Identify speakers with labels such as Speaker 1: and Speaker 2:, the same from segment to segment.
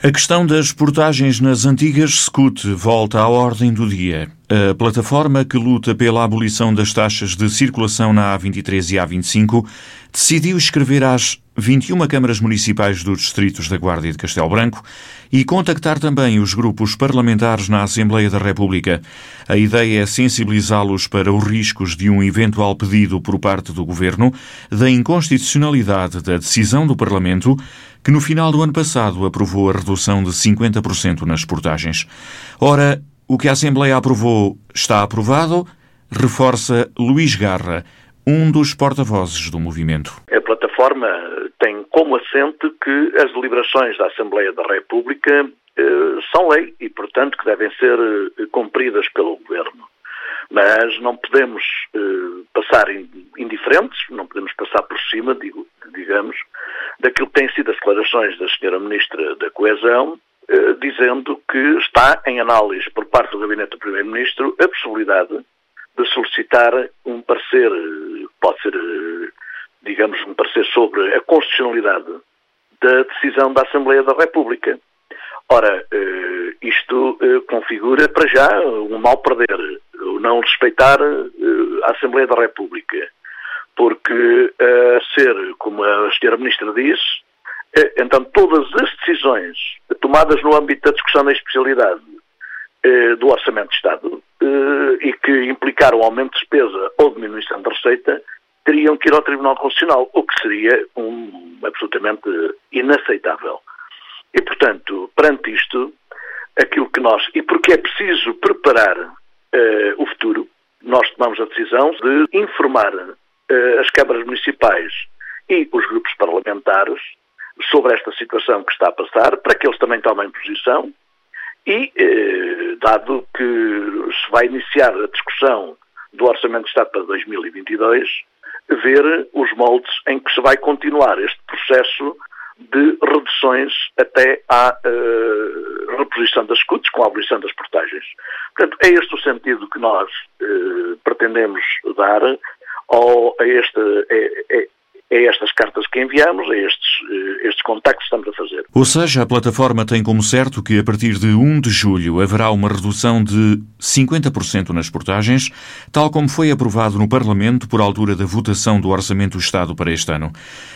Speaker 1: A questão das portagens nas antigas SCUT volta à ordem do dia. A plataforma que luta pela abolição das taxas de circulação na A23 e A25 decidiu escrever às 21 câmaras municipais dos distritos da Guarda e de Castelo Branco e contactar também os grupos parlamentares na Assembleia da República. A ideia é sensibilizá-los para os riscos de um eventual pedido por parte do Governo da inconstitucionalidade da decisão do Parlamento que no final do ano passado aprovou a redução de 50% nas portagens. Ora, o que a Assembleia aprovou está aprovado, reforça Luís Garra, um dos porta-vozes do movimento.
Speaker 2: A plataforma tem como assente que as deliberações da Assembleia da República eh, são lei e, portanto, que devem ser eh, cumpridas pelo Governo. Mas não podemos eh, passar indiferentes, não podemos passar por cima, digo, digamos, daquilo que têm sido as declarações da Sra. Ministra da Coesão, eh, dizendo que está em análise por parte do Gabinete do Primeiro-Ministro a possibilidade de solicitar um parecer, eh, pode ser, eh, digamos, um parecer sobre a constitucionalidade da decisão da Assembleia da República. Ora, isto configura para já um mal perder, o não respeitar a Assembleia da República porque a ser, como a Sra. Ministra disse, eh, então todas as decisões tomadas no âmbito da discussão da especialidade eh, do Orçamento de Estado eh, e que implicaram aumento de despesa ou diminuição da receita teriam que ir ao Tribunal Constitucional, o que seria um, absolutamente inaceitável. E, portanto, perante isto, aquilo que nós. E porque é preciso preparar uh, o futuro, nós tomamos a decisão de informar eh, as câmaras municipais e os grupos parlamentares sobre esta situação que está a passar, para que eles também tomem posição e, eh, dado que se vai iniciar a discussão do Orçamento de Estado para 2022, ver os moldes em que se vai continuar este processo de reduções até à uh, reposição das escutas com a abolição das portagens. Portanto, é este o sentido que nós uh, pretendemos dar ou a, este, a estas cartas que enviamos, a estes, eh, estes contactos que estamos a fazer.
Speaker 1: Ou seja, a plataforma tem como certo que a partir de 1 de julho haverá uma redução de 50% nas portagens, tal como foi aprovado no Parlamento por altura da votação do Orçamento do Estado para este ano.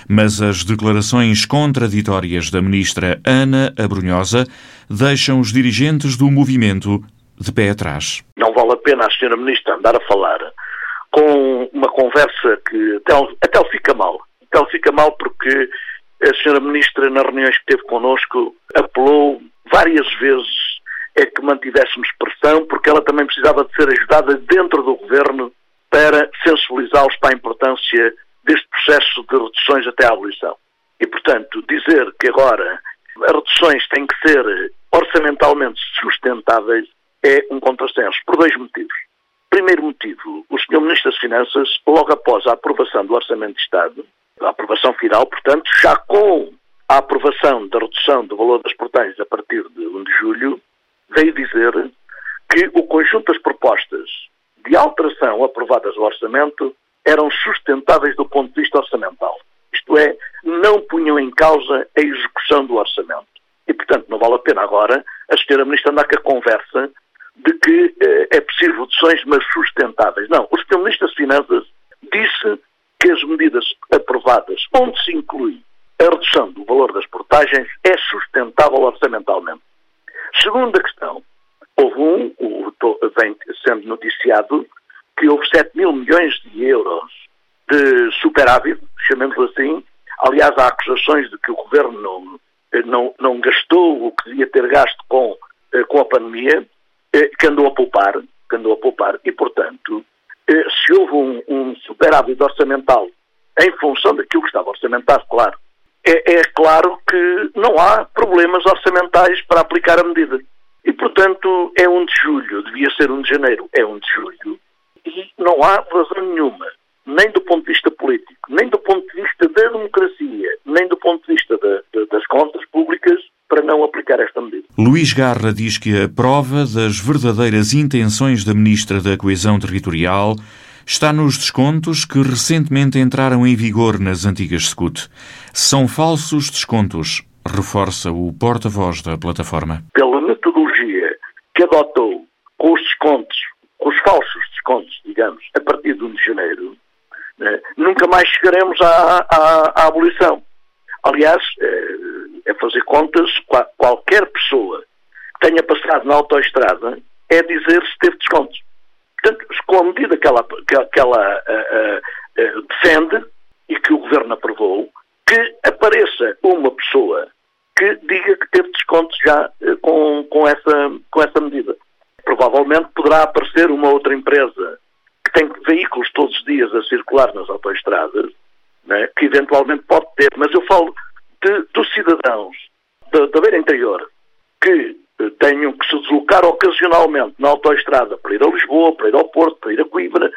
Speaker 1: Mas as declarações contraditórias da ministra Ana Abrunhosa deixam os dirigentes do movimento de pé atrás.
Speaker 2: Não vale a pena a senhora ministra andar a falar com uma conversa que até, até fica mal. Até fica mal porque a senhora Ministra, nas reuniões que teve connosco, apelou várias vezes a que mantivéssemos pressão, porque ela também precisava de ser ajudada dentro do Governo para sensibilizá-los para a importância deste processo de reduções até à abolição. E, portanto, dizer que agora as reduções têm que ser orçamentalmente sustentáveis é um contrassenso, por dois motivos. Primeiro motivo, o Sr. Ministro das Finanças, logo após a aprovação do Orçamento de Estado, a aprovação final, portanto, já com a aprovação da redução do valor das portagens a partir de 1 de julho, veio dizer que o conjunto das propostas de alteração aprovadas ao orçamento eram sustentáveis do ponto de vista orçamental. Isto é, não punham em causa a execução do orçamento. E, portanto, não vale a pena agora a senhora Ministra andar com a conversa de que eh, reduções, mas sustentáveis. Não, o Sr. Ministro das Finanças disse que as medidas aprovadas, onde se inclui a redução do valor das portagens, é sustentável orçamentalmente. Segunda questão, houve um, o, vem sendo noticiado, que houve 7 mil milhões de euros de superávit, chamemos assim. Aliás, há acusações de que o Governo não, não, não gastou o que devia ter gasto com, eh, com a pandemia. Eh, que andou a poupar, que andou a poupar, e, portanto, eh, se houve um, um superávit orçamental em função daquilo que estava orçamentado, claro, é, é, claro que não há problemas orçamentais para aplicar a medida. E, portanto, é 1 de julho, devia ser 1 de janeiro, é 1 de julho, e não há razão nenhuma, nem do ponto de vista político, nem do ponto de vista da democracia, nem do ponto de vista da, da, das contas públicas, para não.
Speaker 1: Luís Garra diz que a prova das verdadeiras intenções da Ministra da Coesão Territorial está nos descontos que recentemente entraram em vigor nas antigas SCUT. São falsos descontos, reforça o porta-voz da plataforma.
Speaker 2: Pela metodologia que adotou com os descontos, com os falsos descontos, digamos, a partir de 1 de janeiro, né, nunca mais chegaremos à, à, à abolição. Aliás, é, fazer contas, qualquer pessoa que tenha passado na autoestrada é dizer se teve descontos. Portanto, com a medida que ela, que, ela uh, uh, defende e que o Governo aprovou, que apareça uma pessoa que diga que teve descontos já uh, com, com, essa, com essa medida. Provavelmente poderá aparecer uma outra empresa que tem veículos todos os dias a circular nas autoestradas, né, que eventualmente pode ter, mas eu falo de, dos cidadãos da, da beira interior que eh, tenham que se deslocar ocasionalmente na autoestrada para ir a Lisboa, para ir ao Porto, para ir a Coimbra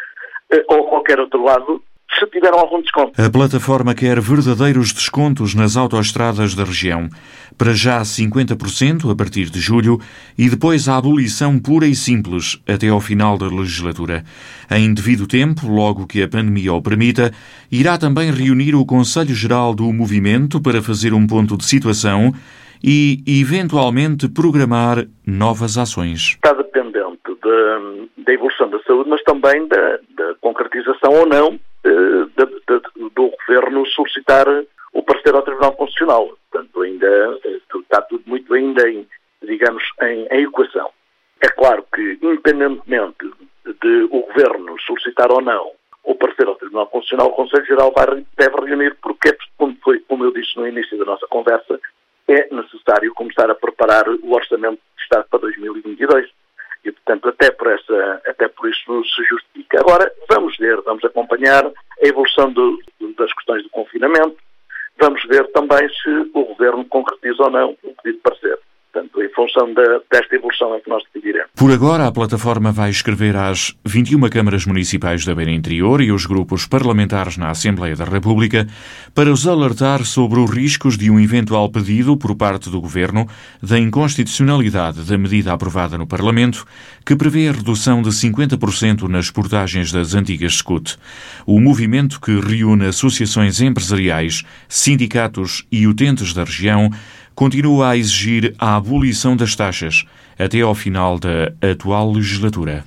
Speaker 2: eh, ou a qualquer outro lado, se tiveram algum desconto.
Speaker 1: A plataforma quer verdadeiros descontos nas autoestradas da região. Para já 50% a partir de julho e depois a abolição pura e simples até ao final da legislatura. Em devido tempo, logo que a pandemia o permita, irá também reunir o Conselho Geral do Movimento para fazer um ponto de situação e, eventualmente, programar novas ações.
Speaker 2: Está dependente da evolução da saúde, mas também da, da concretização ou não eh, do Governo solicitar o parecer ao Tribunal Constitucional. Portanto, ainda eh, está tudo muito ainda, em, digamos, em, em equação. É claro que, independentemente de o Governo solicitar ou não o parecer ao Tribunal Constitucional, o Conselho Geral vai, deve reunir, porque, como, foi, como eu disse no início da nossa conversa, é necessário começar a preparar o Orçamento de Estado para 2022. E, portanto, até por, essa, até por isso se justifica. Agora, vamos ver, vamos acompanhar a evolução do, das questões do confinamento, vamos ver também se o Governo concretiza ou não o pedido de parecer. Em função de, desta evolução é que nós decidiremos.
Speaker 1: Por agora, a plataforma vai escrever às 21 câmaras municipais da Beira Interior e os grupos parlamentares na Assembleia da República para os alertar sobre os riscos de um eventual pedido por parte do Governo da inconstitucionalidade da medida aprovada no Parlamento que prevê a redução de 50% nas portagens das antigas SCUT. O movimento que reúne associações empresariais, sindicatos e utentes da região continua a exigir a abolição das taxas até ao final da atual legislatura.